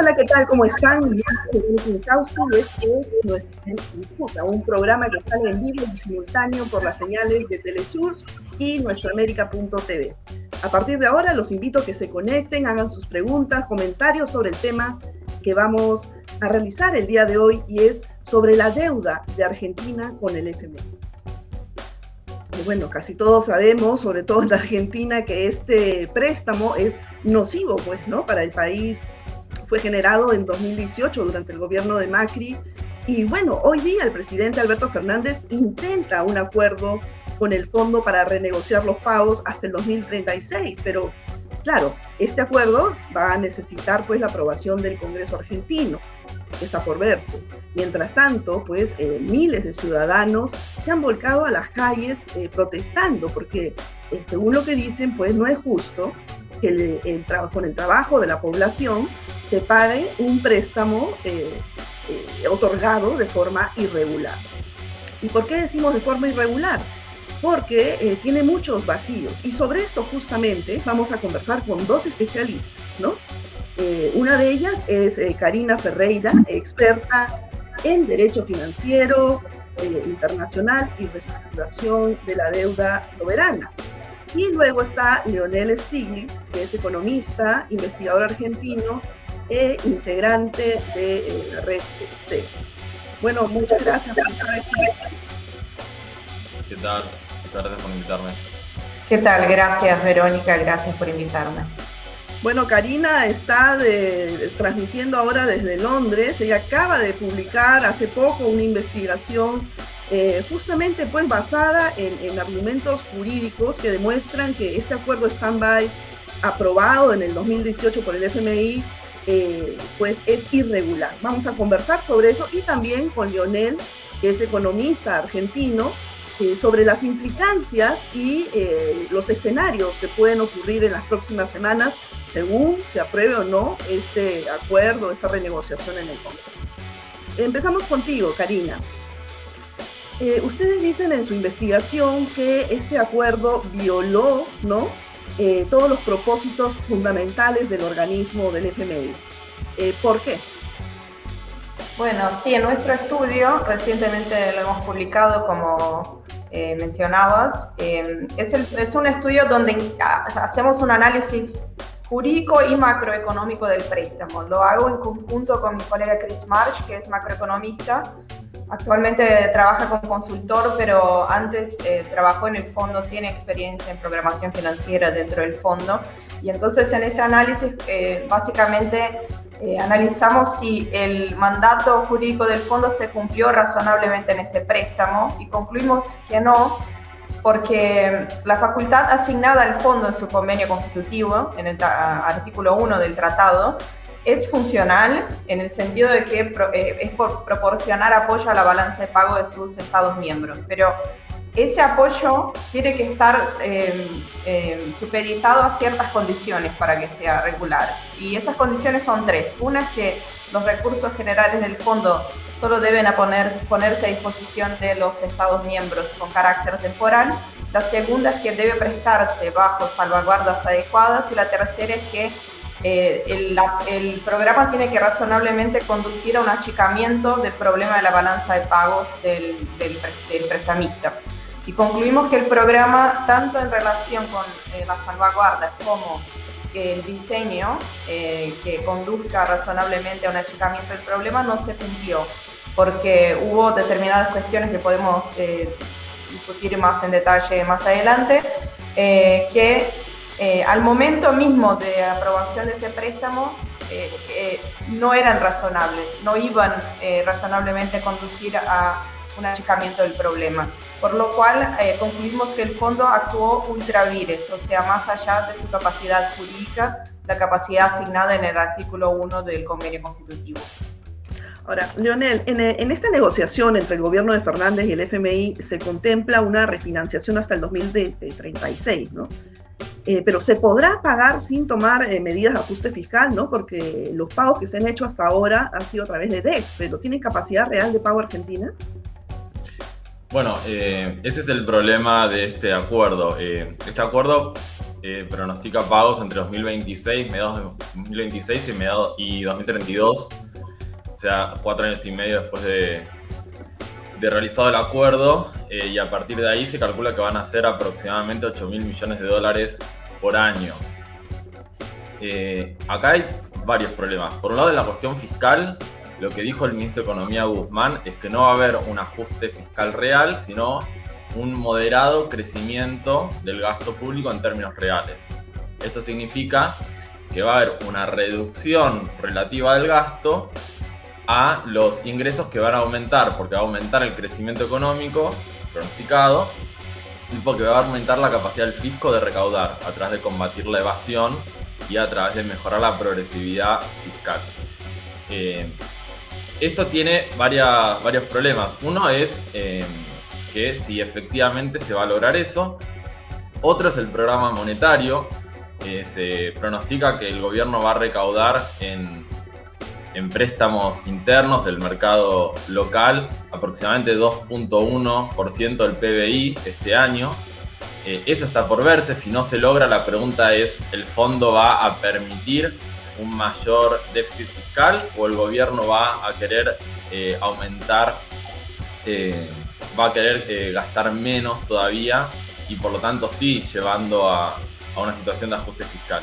Hola, ¿qué tal? ¿Cómo están? Sausto y este es Disputa, un programa que sale en vivo y simultáneo por las señales de Telesur y nuestraamérica.tv. A partir de ahora los invito a que se conecten, hagan sus preguntas, comentarios sobre el tema que vamos a realizar el día de hoy y es sobre la deuda de Argentina con el FMI. Bueno, casi todos sabemos, sobre todo en Argentina, que este préstamo es nocivo, pues, ¿no? Para el país fue generado en 2018 durante el gobierno de Macri. Y bueno, hoy día el presidente Alberto Fernández intenta un acuerdo con el fondo para renegociar los pagos hasta el 2036, pero claro, este acuerdo va a necesitar pues la aprobación del Congreso argentino, está por verse. Mientras tanto, pues eh, miles de ciudadanos se han volcado a las calles eh, protestando porque eh, según lo que dicen, pues no es justo que el, con el trabajo de la población se pague un préstamo eh, eh, otorgado de forma irregular. ¿Y por qué decimos de forma irregular? Porque eh, tiene muchos vacíos. Y sobre esto justamente vamos a conversar con dos especialistas, ¿no? una de ellas es Karina Ferreira, experta en Derecho Financiero Internacional y Reestructuración de la Deuda Soberana. Y luego está Leonel Stiglitz, que es economista, investigador argentino e integrante de eh, la red C. Bueno, muchas gracias por estar aquí. ¿Qué tal? Gracias por invitarme. ¿Qué tal? Gracias, Verónica. Gracias por invitarme. Bueno, Karina está transmitiendo ahora desde Londres. Ella acaba de publicar hace poco una investigación eh, justamente pues basada en, argumentos jurídicos que demuestran que este acuerdo stand-by aprobado en el 2018 por el FMI eh, pues es irregular. Vamos a conversar sobre eso y también con Lionel, que es economista argentino, eh, sobre las implicancias y los escenarios que pueden ocurrir en las próximas semanas según se apruebe o no este acuerdo, esta renegociación en el Congreso. Empezamos contigo, Karina. Eh, ustedes dicen en su investigación que este acuerdo violó ¿no? Eh, todos los propósitos fundamentales del organismo del FMI. Eh, ¿Por qué? Bueno, sí, en nuestro estudio, recientemente lo hemos publicado como mencionabas, es, es, un estudio donde hacemos un análisis jurídico y macroeconómico del préstamo. Lo hago en conjunto con mi colega Chris Marsh, que es macroeconomista, Actualmente trabaja como consultor, pero antes eh, trabajó en el fondo, tiene experiencia en programación financiera dentro del fondo. Y entonces en ese análisis eh, básicamente eh, analizamos si el mandato jurídico del fondo se cumplió razonablemente en ese préstamo y concluimos que no, porque la facultad asignada al fondo en su convenio constitutivo, en el artículo 1 del tratado, es funcional en el sentido de que eh, es por proporcionar apoyo a la balanza de pago de sus Estados miembros, pero ese apoyo tiene que estar eh, eh, supeditado a ciertas condiciones para que sea regular. Y esas condiciones son tres. Una es que los recursos generales del fondo solo deben ponerse a disposición de los Estados miembros con carácter temporal. La segunda es que debe prestarse bajo salvaguardas adecuadas. Y la tercera es que eh, el, programa tiene que razonablemente conducir a un achicamiento del problema de la balanza de pagos del, prestamista. Y concluimos que el programa, tanto en relación con eh, las salvaguardas como el diseño eh, que conduzca razonablemente a un achicamiento del problema, no se cumplió, porque hubo determinadas cuestiones que podemos discutir más en detalle más adelante, que eh, al momento mismo de aprobación de ese préstamo eh, eh, no eran razonables, no iban razonablemente a conducir a un achicamiento del problema. Por lo cual concluimos que el fondo actuó ultra vires, o sea, más allá de su capacidad jurídica, la capacidad asignada en el artículo 1 del convenio constitutivo. Ahora, Leonel, en, en, esta negociación entre el gobierno de Fernández y el FMI se contempla una refinanciación hasta el 2036, ¿no? Eh, pero se podrá pagar sin tomar eh, medidas de ajuste fiscal, ¿no? Porque los pagos que se han hecho hasta ahora han sido a través de DEX, pero ¿tiene capacidad real de pago Argentina? Bueno, eh, ese es el problema de este acuerdo. este acuerdo pronostica pagos entre 2026, mediados 2026 y, mediados, y 2032, o sea, cuatro años y medio después de, de realizado el acuerdo, eh, y a partir de ahí se calcula que van a ser aproximadamente 8 mil millones de dólares por año. Eh, acá hay varios problemas. Por un lado, en la cuestión fiscal, lo que dijo el ministro de Economía Guzmán es que no va a haber un ajuste fiscal real, sino un moderado crecimiento del gasto público en términos reales. Esto significa que va a haber una reducción relativa del gasto a los ingresos que van a aumentar, porque va a aumentar el crecimiento económico pronosticado y porque va a aumentar la capacidad del fisco de recaudar a través de combatir la evasión y a través de mejorar la progresividad fiscal. Eh, esto tiene varios problemas. Uno es eh, que si efectivamente se va a lograr eso. Otro es el programa monetario. Eh, se pronostica que el gobierno va a recaudar en, préstamos internos del mercado local aproximadamente 2.1% del PBI este año. Eh, eso está por verse. Si no se logra, la pregunta es, ¿el fondo va a permitir un mayor déficit fiscal o el gobierno va a querer eh, aumentar va a querer eh, gastar menos todavía y por lo tanto sí llevando a, una situación de ajuste fiscal.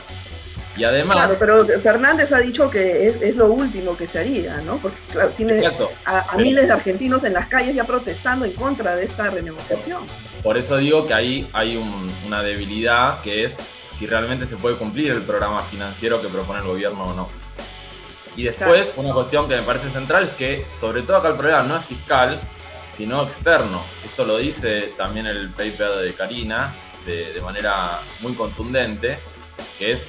Y además... Claro, pero Fernández ha dicho que es, lo último que se haría, ¿no? Porque claro, tiene a, miles de argentinos en las calles ya protestando en contra de esta renegociación. Por eso digo que ahí hay una debilidad que es si realmente se puede cumplir el programa financiero que propone el gobierno o no. Y después, una cuestión que me parece central es que, sobre todo acá el problema no es fiscal, sino externo. Esto lo dice también el paper de Karina de, manera muy contundente, que es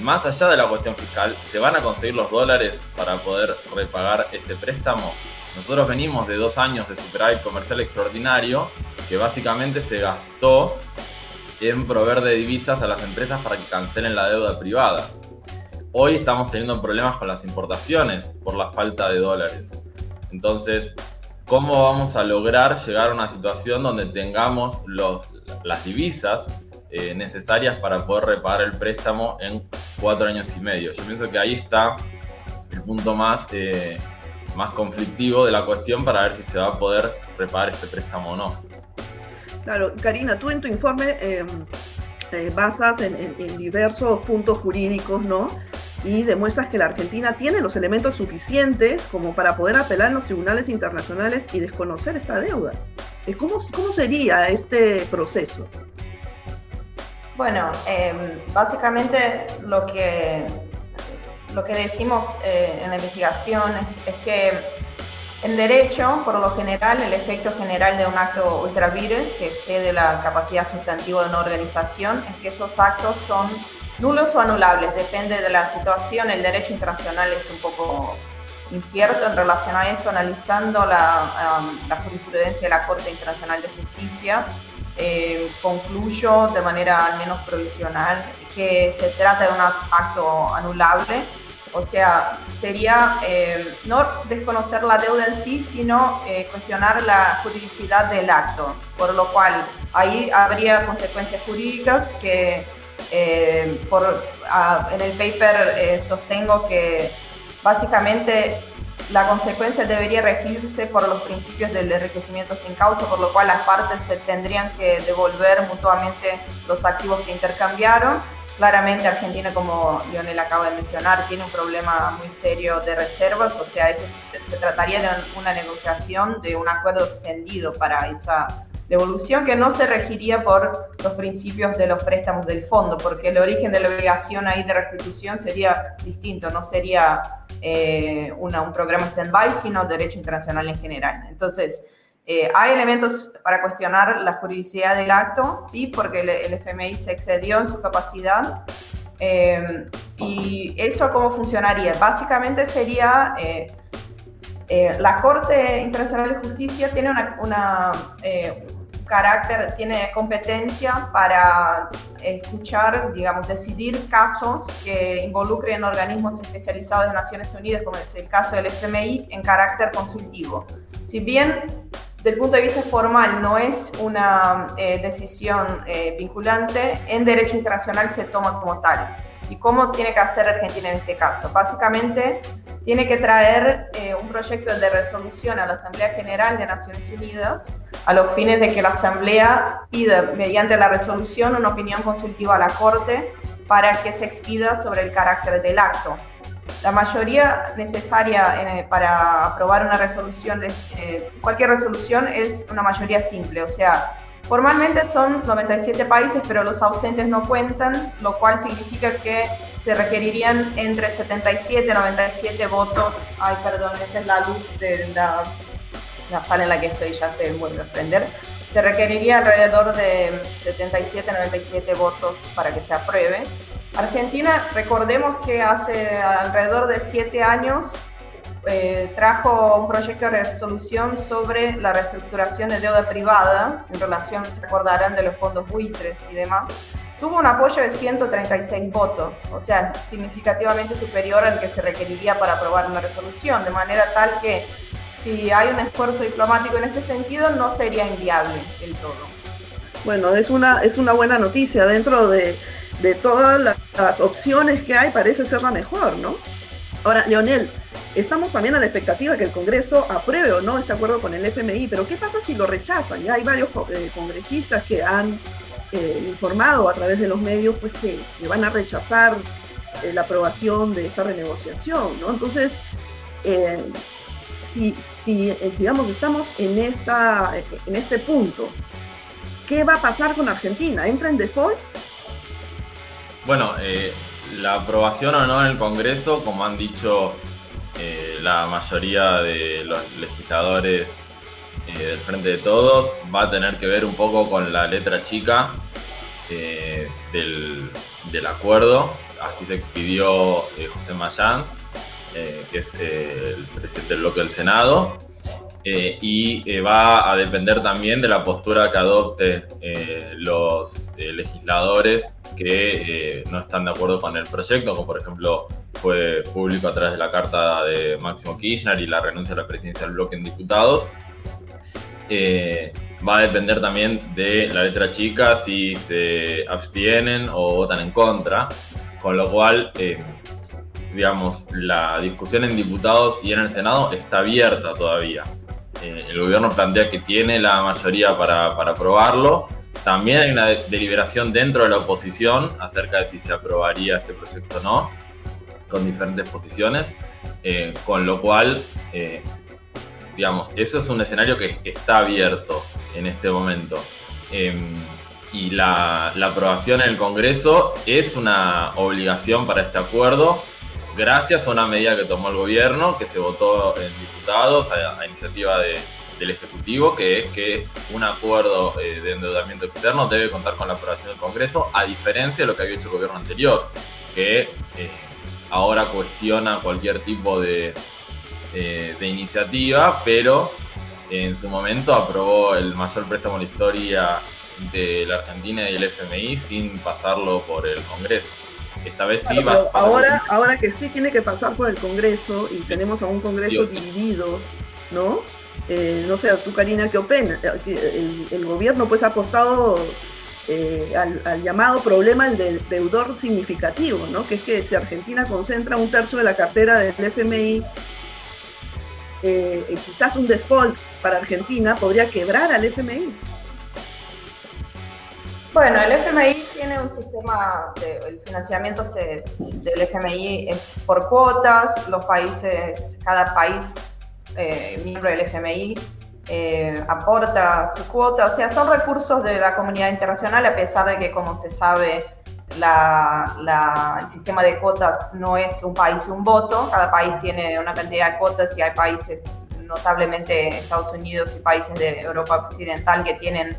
más allá de la cuestión fiscal, ¿se van a conseguir los dólares para poder repagar este préstamo? Nosotros venimos de dos años de superávit comercial extraordinario que básicamente se gastó en proveer de divisas a las empresas para que cancelen la deuda privada. Hoy estamos teniendo problemas con las importaciones por la falta de dólares. Entonces, cómo vamos a lograr llegar a una situación donde tengamos las divisas eh, necesarias para poder repagar el préstamo en cuatro años y medio. Yo pienso que ahí está el punto más, eh, más conflictivo de la cuestión para ver si se va a poder repagar este préstamo o no. Claro, Karina, tú en tu informe em, eh, basas en, diversos puntos jurídicos, ¿no? y demuestras que la Argentina tiene los elementos suficientes como para poder apelar en los tribunales internacionales y desconocer esta deuda. ¿Cómo, cómo sería este proceso? Bueno, em, básicamente lo que, lo que decimos eh, en la investigación es, que en derecho, por lo general, el efecto general de un acto ultravirus que excede la capacidad sustantiva de una organización es que esos actos son nulos o anulables, depende de la situación. El derecho internacional es un poco incierto en relación a eso, analizando la, um, jurisprudencia de la Corte Internacional de Justicia. Eh, concluyo de manera al menos provisional que se trata de un acto anulable, o sea, sería eh, no desconocer la deuda en sí, sino eh, cuestionar la juridicidad del acto, por lo cual ahí habría consecuencias jurídicas que eh, por, en el paper sostengo que básicamente la consecuencia debería regirse por los principios del enriquecimiento sin causa, por lo cual las partes se tendrían que devolver mutuamente los activos que intercambiaron. Claramente Argentina, como Lionel acaba de mencionar, tiene un problema muy serio de reservas, o sea, eso se, se trataría de una negociación de un acuerdo extendido para esa devolución que no se regiría por los principios de los préstamos del fondo, porque el origen de la obligación ahí de restitución sería distinto, no sería eh, un programa stand-by, sino derecho internacional en general. Entonces, eh, hay elementos para cuestionar la juridicidad del acto, sí, porque el, FMI se excedió en su capacidad. Eh, ¿Y eso cómo funcionaría? Básicamente sería... la Corte Internacional de Justicia tiene una carácter, tiene competencia para escuchar, digamos, decidir casos que involucren organismos especializados de Naciones Unidas, como es el caso del FMI, en carácter consultivo. Si bien del punto de vista formal no es una eh, decisión eh, vinculante, en derecho internacional se toma como tal. ¿Y cómo tiene que hacer Argentina en este caso? Básicamente, tiene que traer eh, un proyecto de resolución a la Asamblea General de Naciones Unidas a los fines de que la Asamblea pida, mediante la resolución, una opinión consultiva a la Corte para que se expida sobre el carácter del acto. La mayoría necesaria eh, para aprobar una resolución, eh, cualquier resolución, es una mayoría simple, o sea, formalmente son 97 países, pero los ausentes no cuentan, lo cual significa que se requerirían entre 77 y 97 votos. Ay, perdón, esa es la luz de la, la sala en la que estoy, ya se vuelve a prender. Se requeriría alrededor de 77 97 votos para que se apruebe. Argentina, recordemos que hace alrededor de siete años eh, trajo un proyecto de resolución sobre la reestructuración de deuda privada en relación, se acordarán, de los fondos buitres y demás. Tuvo un apoyo de 136 votos, o sea, significativamente superior al que se requeriría para aprobar una resolución, de manera tal que si hay un esfuerzo diplomático en este sentido, no sería inviable el todo. Bueno, es una, es una buena noticia dentro de de todas las opciones que hay, parece ser la mejor, ¿no? Ahora, Leonel, estamos también a la expectativa que el Congreso apruebe o no este acuerdo con el FMI, pero ¿qué pasa si lo rechazan? Ya hay varios eh, congresistas que han eh, informado a través de los medios pues que, van a rechazar eh, la aprobación de esta renegociación, ¿no? Entonces, si, estamos en, esta, en este punto, ¿qué va a pasar con Argentina? ¿Entra en default? Bueno, la aprobación o no en el Congreso, como han dicho eh, la mayoría de los legisladores eh, del Frente de Todos, va a tener que ver un poco con la letra chica del, del, acuerdo. Así se expidió José Mayans, que es el presidente del bloque del Senado. Eh, y eh, va a depender también de la postura que adopte eh, los legisladores que no están de acuerdo con el proyecto, como por ejemplo fue público a través de la carta de Máximo Kirchner y la renuncia a la presidencia del bloque en diputados. va a depender también de la letra chica si se abstienen o votan en contra, con lo cual digamos, la discusión en diputados y en el Senado está abierta todavía. Eh, el gobierno plantea que tiene la mayoría para, aprobarlo. También hay una deliberación dentro de la oposición acerca de si se aprobaría este proyecto o no, con diferentes posiciones, eh, con lo cual, eh, digamos, eso es un escenario que está abierto en este momento. Em, y la, la aprobación en el Congreso es una obligación para este acuerdo gracias a una medida que tomó el gobierno, que se votó en diputados a, iniciativa del Ejecutivo, que es que un acuerdo eh, de endeudamiento externo debe contar con la aprobación del Congreso, a diferencia de lo que había hecho el gobierno anterior, que eh, ahora cuestiona cualquier tipo de, eh, de iniciativa, pero en su momento aprobó el mayor préstamo en la historia de la Argentina y el FMI sin pasarlo por el Congreso. Esta vez sí va ahora, ahora que sí tiene que pasar por el Congreso y tenemos a un Congreso dividido, ¿no? Eh, no sé, tú Karina, ¿qué opinas? El, el gobierno pues ha apostado eh, al, llamado problema del deudor significativo, ¿no? Que es que si Argentina concentra un tercio de la cartera del FMI, eh, quizás un default para Argentina podría quebrar al FMI. Bueno, el FMI tiene un sistema, de, el financiamiento del FMI es por cuotas, los países, cada país eh, miembro del FMI eh, aporta su cuota, o sea, son recursos de la comunidad internacional, a pesar de que, como se sabe, el sistema de cuotas no es un país un voto, cada país tiene una cantidad de cuotas y hay países, notablemente Estados Unidos y países de Europa Occidental, que tienen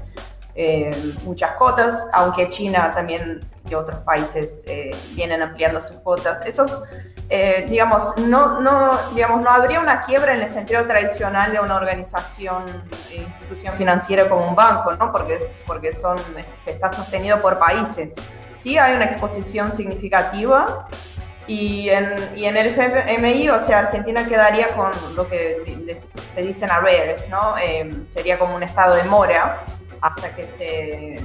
eh, muchas cotas, aunque China también y otros países eh, vienen ampliando sus cuotas. Esos, eh, digamos, no, no, digamos, no habría una quiebra en el sentido tradicional de una organización, institución financiera como un banco, ¿no? Porque, porque son, se está sostenido por países. Sí hay una exposición significativa Y en, y en, el FMI, o sea, Argentina quedaría con lo que se dice en arrears, ¿no? Eh, sería como un estado de mora hasta que se,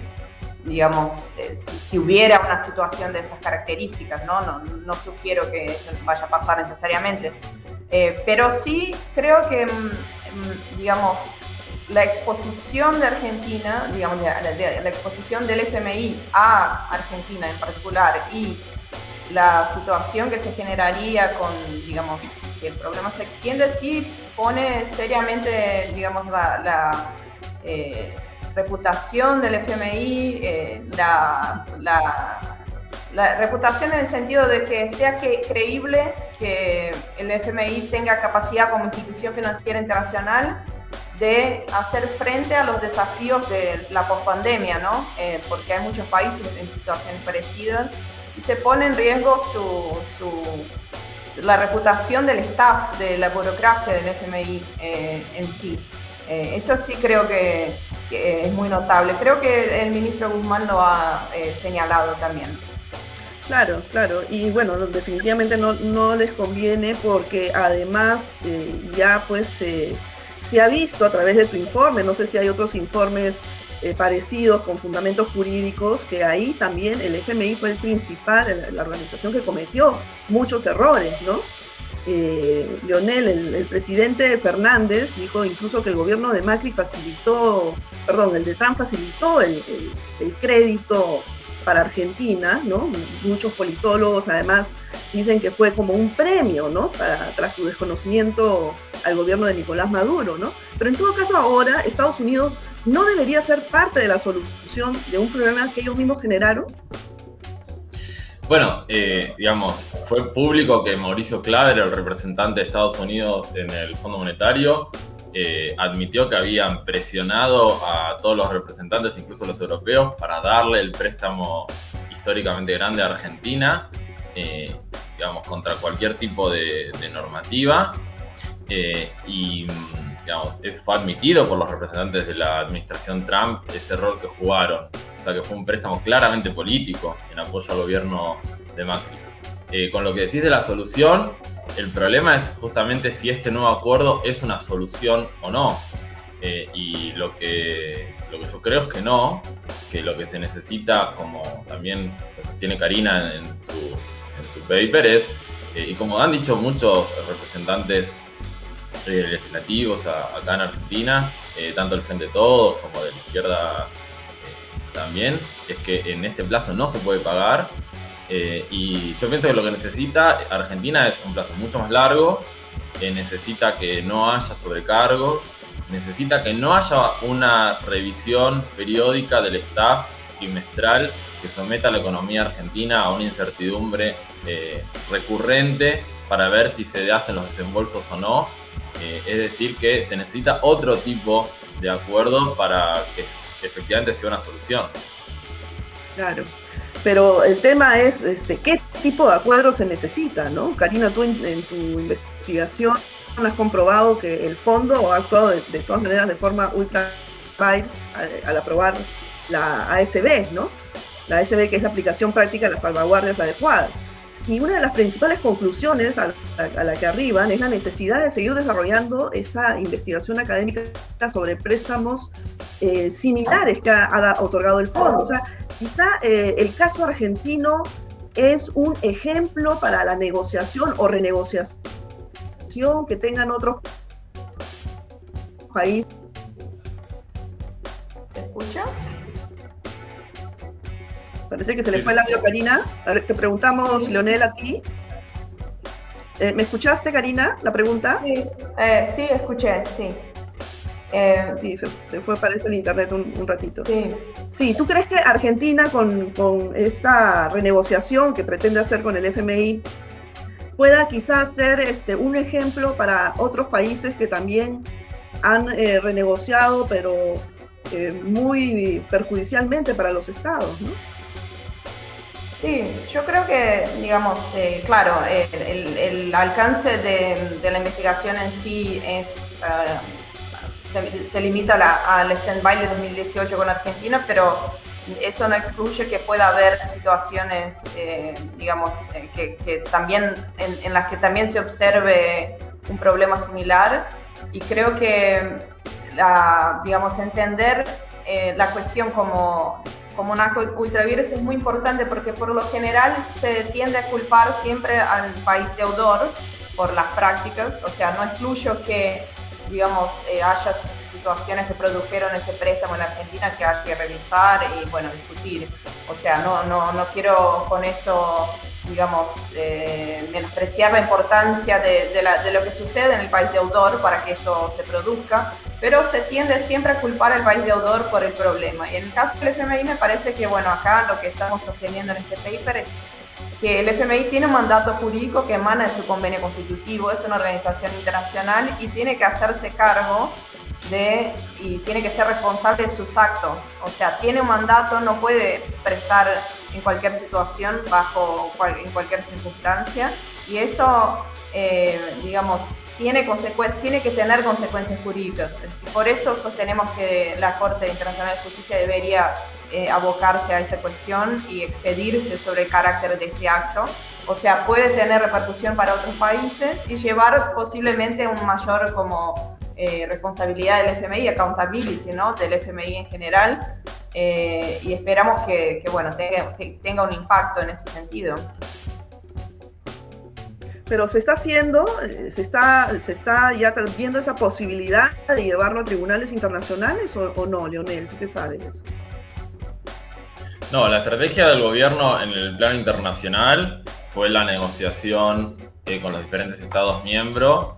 digamos, eh, si, hubiera una situación de esas características, ¿no? No, no sugiero que eso vaya a pasar necesariamente, eh, pero sí creo que, mm, mm, digamos, la exposición de Argentina, digamos, la, la, exposición del FMI a Argentina en particular y la situación que se generaría con, digamos, si el problema se extiende, sí pone seriamente, digamos, la, eh, reputación del FMI, eh, la, la, reputación en el sentido de que sea que, creíble que el FMI tenga capacidad como institución financiera internacional de hacer frente a los desafíos de la pospandemia, ¿no? Eh, porque hay muchos países en situaciones parecidas y se pone en riesgo su, la reputación del staff, de la burocracia del FMI eh, en sí. Eh, eso sí creo que, es muy notable. Creo que el ministro Guzmán lo ha eh, señalado también. Claro, claro. Y bueno, definitivamente no, no les conviene porque además ya pues se ha visto a través de tu informe, no sé si hay otros informes eh, parecidos con fundamentos jurídicos, que ahí también el FMI fue el principal, la organización que cometió muchos errores, ¿no? Eh, Lionel, el, presidente Fernández, dijo incluso que el gobierno de Macri facilitó, perdón, el de Trump facilitó el, crédito para Argentina, ¿no? Muchos politólogos además dicen que fue como un premio, ¿no? Para, tras su desconocimiento al gobierno de Nicolás Maduro, ¿no? Pero en todo caso ahora Estados Unidos no debería ser parte de la solución de un problema que ellos mismos generaron? Bueno, eh, digamos, fue público que Mauricio Claver, el representante de Estados Unidos en el Fondo Monetario, eh, admitió que habían presionado a todos los representantes, incluso los europeos, para darle el préstamo históricamente grande a Argentina, eh, digamos, contra cualquier tipo de, de normativa. y digamos, fue admitido por los representantes de la administración Trump ese rol que jugaron. O sea, que fue un préstamo claramente político en apoyo al gobierno de Macri. Eh, con lo que decís de la solución, el problema es justamente si este nuevo acuerdo es una solución o no. Eh, y lo que, lo que yo creo es que no, que lo que se necesita, como también sostiene Karina en su, en su paper, es, eh, y como han dicho muchos representantes eh, legislativos acá en Argentina, eh, tanto el Frente de Todos como de la izquierda eh, también, es que en este plazo no se puede pagar. y yo pienso que lo que necesita Argentina es un plazo mucho más largo, necesita que no haya sobrecargos, necesita que no haya una revisión periódica del staff trimestral que someta a la economía argentina a una incertidumbre recurrente para ver si se hacen los desembolsos o no eh, es decir, que se necesita otro tipo de acuerdo para que efectivamente sea una solución. Claro. Pero el tema es este, qué tipo de acuerdo se necesita, ¿no? Karina, tú en, tu investigación has comprobado que el fondo ha actuado de, todas maneras de forma ultra al, al aprobar la ASB, ¿no? La ASB que es la aplicación práctica de las salvaguardias adecuadas. Y una de las principales conclusiones a la, que arriban es la necesidad de seguir desarrollando esa investigación académica sobre préstamos eh, similares que ha, otorgado el fondo. O sea, quizá eh, el caso argentino es un ejemplo para la negociación o renegociación que tengan otros países. ¿Se escucha? Parece que se le fue el audio a Karina. te preguntamos, Leonel, a ti. Eh, ¿Me escuchaste, Karina, la pregunta? Sí, eh, sí escuché, sí. Eh, sí, se, fue, parece, el internet un, ratito. Sí. Sí, ¿tú crees que Argentina, con, con, esta renegociación que pretende hacer con el FMI, pueda quizás ser este, un ejemplo para otros países que también han renegociado, pero muy perjudicialmente para los estados, ¿no? Sí, yo creo que, digamos, eh, claro, el, alcance de, la investigación en sí eh, se, limita al stand-by de 2018 con Argentina, pero eso no excluye que pueda haber situaciones, eh, digamos, que, también, en, las que también se observe un problema similar. Y creo que, digamos, entender eh, la cuestión como, como una ultravirus es muy importante porque por lo general se tiende a culpar siempre al país deudor por las prácticas, o sea, no excluyo que digamos, eh, haya situaciones que produjeron ese préstamo en Argentina que hay que revisar y, bueno, discutir. O sea, no, no, no quiero con eso, digamos, eh, menospreciar la importancia de, de, lo que sucede en el país deudor para que esto se produzca, pero se tiende siempre a culpar al país deudor por el problema. Y en el caso del FMI me parece que, bueno, acá lo que estamos sosteniendo en este paper es que el FMI tiene un mandato jurídico que emana de su convenio constitutivo, es una organización internacional y tiene que hacerse cargo de y tiene que ser responsable de sus actos. O sea, tiene un mandato, no puede prestar en cualquier situación, bajo en cualquier circunstancia. Y eso, eh, digamos, tiene, tiene que tener consecuencias jurídicas. por eso sostenemos que la Corte Internacional de Justicia debería eh, abocarse a esa cuestión y expedirse sobre el carácter de este acto. O sea, puede tener repercusión para otros países y llevar posiblemente un mayor como eh, responsabilidad del FMI, accountability, ¿no? Del FMI en general. Eh, y esperamos que, que bueno, tenga, que tenga un impacto en ese sentido pero se está haciendo, se está, se está ya viendo esa posibilidad de llevarlo a tribunales internacionales o, no, Leonel, ¿tú qué sabes eso? No, la estrategia del gobierno en el plano internacional fue la negociación eh, con los diferentes Estados miembros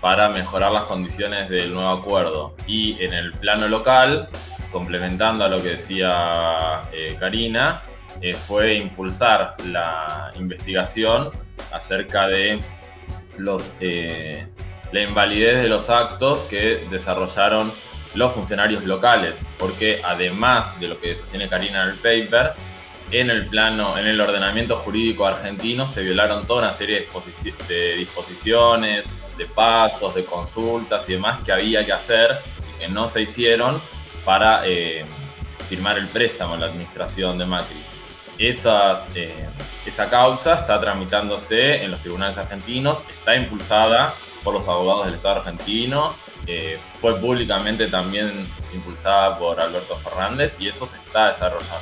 para mejorar las condiciones del nuevo acuerdo. Y en el plano local, complementando a lo que decía eh, Karina, eh, fue impulsar la investigación acerca de los, la invalidez de los actos que desarrollaron los funcionarios locales, porque además de lo que sostiene Karina en el paper, en el plano, en el ordenamiento jurídico argentino se violaron toda una serie de disposiciones, de pasos, de consultas y demás que había que hacer y que no se hicieron para eh, firmar el préstamo en la administración de Macri. Esas, eh, esa causa está tramitándose en los tribunales argentinos, está impulsada por los abogados del Estado argentino fue públicamente también impulsada por Alberto Fernández y eso se está desarrollando.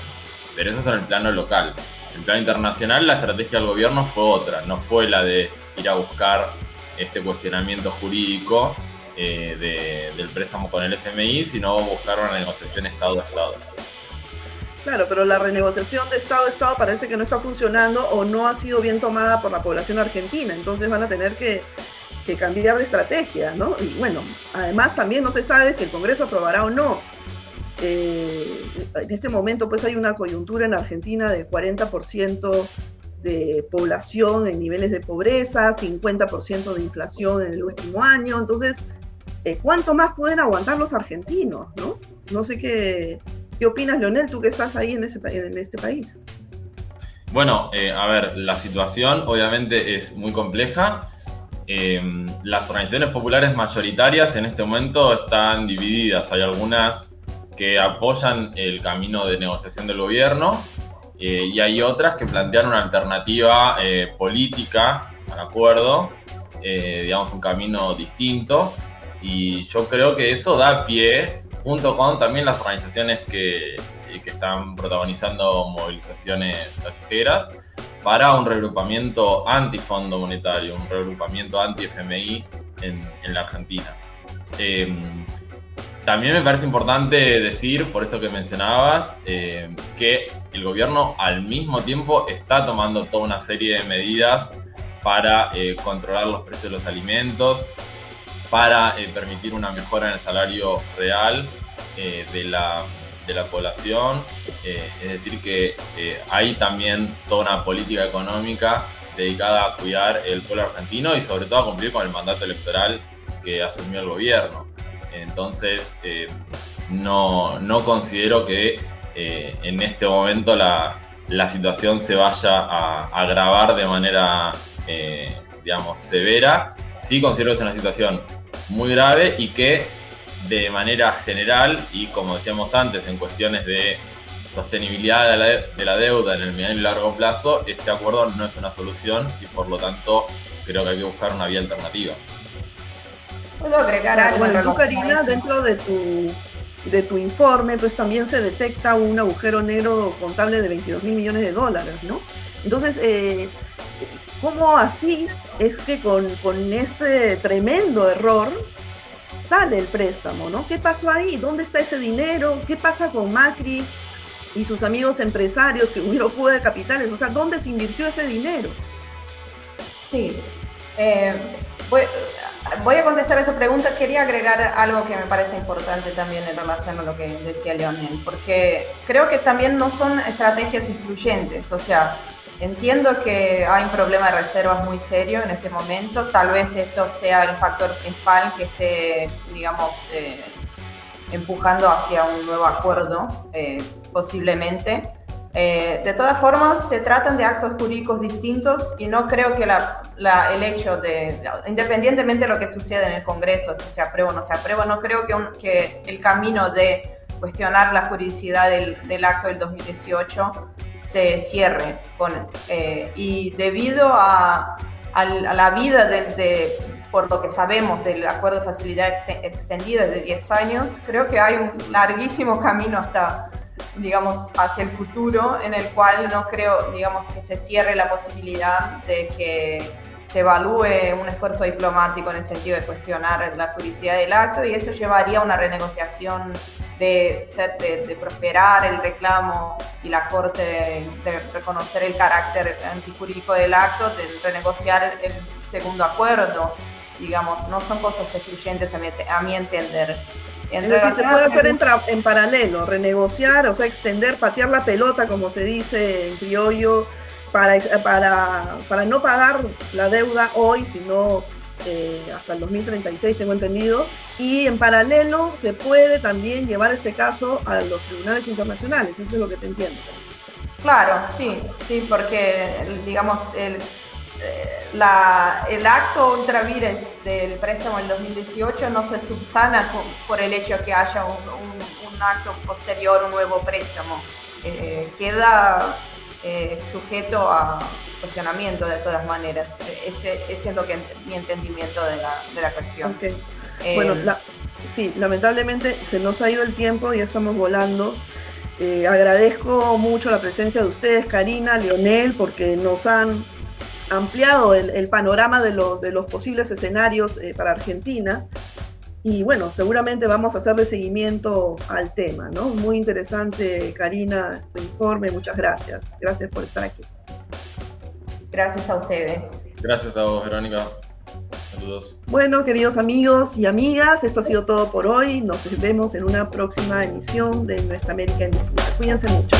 Pero eso es en el plano local. En el plano internacional la estrategia del gobierno fue otra, no fue la de ir a buscar este cuestionamiento jurídico eh, del préstamo con el FMI, sino buscar una negociación Estado a Estado. Claro, pero la renegociación de Estado a Estado parece que no está funcionando o no ha sido bien tomada por la población argentina. Entonces van a tener que cambiar de estrategia, ¿no? Y bueno, además también no se sabe si el Congreso aprobará o no. Eh, en este momento pues hay una coyuntura en Argentina de 40% de población en niveles de pobreza, 50% de inflación en el último año, entonces, eh, ¿cuánto más pueden aguantar los argentinos, no? No sé qué, qué opinas, Leonel, tú que estás ahí en, ese, en este país. Bueno, eh, a ver, la situación obviamente es muy compleja. Em, las organizaciones populares mayoritarias en este momento están divididas. Hay algunas que apoyan el camino de negociación del gobierno eh, y hay otras que plantean una alternativa eh, política al acuerdo, digamos un camino distinto. Y yo creo que eso da pie, junto con también las organizaciones que, que están protagonizando movilizaciones callejeras, para un regrupamiento anti-fondo monetario, un regrupamiento anti-FMI en, la Argentina. Em, también me parece importante decir, por esto que mencionabas, em, que el gobierno al mismo tiempo está tomando toda una serie de medidas para eh, controlar los precios de los alimentos, para eh, permitir una mejora en el salario real eh, de la de la población, eh, es decir, que eh, hay también toda una política económica dedicada a cuidar el pueblo argentino y sobre todo a cumplir con el mandato electoral que asumió el gobierno. Entonces, no, no, considero que en este momento la, la, situación se vaya a agravar de manera, digamos, severa. Sí considero que es una situación muy grave y que de manera general y como decíamos antes, en cuestiones de sostenibilidad de la, deuda en el mediano y largo plazo, este acuerdo no es una solución y por lo tanto creo que hay que buscar una vía alternativa. Puedo agregar algo. Bueno, tú, Karina, dentro de tu, de tu informe, pues también se detecta un agujero negro contable de 22 mil millones de dólares, ¿no? Entonces, eh, ¿cómo así es que con, con este tremendo error sale el préstamo, ¿no? ¿Qué pasó ahí? ¿Dónde está ese dinero? ¿Qué pasa con Macri y sus amigos empresarios que hubieron fuga de capitales? O sea, ¿dónde se invirtió ese dinero? Sí. Eh, voy, a contestar esa pregunta. Quería agregar algo que me parece importante también en relación a lo que decía Leonel, porque creo que también no son estrategias influyentes. O sea, Entiendo que hay un problema de reservas muy serio en este momento. Tal vez eso sea el factor principal que esté, digamos, eh, empujando hacia un nuevo acuerdo, eh, posiblemente. Eh, de todas formas, se tratan de actos jurídicos distintos y no creo que el hecho de, independientemente de lo que suceda en el Congreso, si se aprueba o no se aprueba, no creo que, que el camino de cuestionar la juridicidad del, del acto del 2018 se cierre. Con, eh, y debido a, a, la vida de, por lo que sabemos del acuerdo de facilidad extendida de 10 años, creo que hay un larguísimo camino hasta digamos, hacia el futuro, en el cual no creo, digamos, que se cierre la posibilidad de que se evalúe un esfuerzo diplomático en el sentido de cuestionar la juridicidad del acto y eso llevaría a una renegociación de, de, prosperar el reclamo y la Corte de, reconocer el carácter antijurídico del acto, de renegociar el segundo acuerdo. Digamos, no son cosas excluyentes a mi, a mi entender. En se puede hacer en, en, paralelo, renegociar, o sea, extender, patear la pelota, como se dice en criollo, para, para, para no pagar la deuda hoy, sino eh, hasta el 2036, tengo entendido. Y en paralelo se puede también llevar este caso a los tribunales internacionales, eso es lo que te entiendo. Claro, sí, sí, porque digamos el, eh, la, el acto ultravires del préstamo del 2018 no se subsana por el hecho de que haya un, un, acto posterior, un nuevo préstamo. Eh, queda eh, sujeto a cuestionamiento de todas maneras. Ese, ese es lo que mi entendimiento de la, de la cuestión. Eh, bueno, sí, lamentablemente se nos ha ido el tiempo, ya estamos volando. Eh, agradezco mucho la presencia de ustedes, Karina, Leonel, porque nos han ampliado el, el panorama de, lo, de, los posibles escenarios para Argentina y bueno, seguramente vamos a hacerle seguimiento al tema, ¿no? Muy interesante, Karina, tu informe, muchas gracias. Gracias por estar aquí. Gracias a ustedes. Gracias a vos, Verónica. Saludos. Bueno, queridos amigos y amigas, esto ha sido todo por hoy. Nos vemos en una próxima emisión de Nuestra América en Disputa. Cuídense mucho.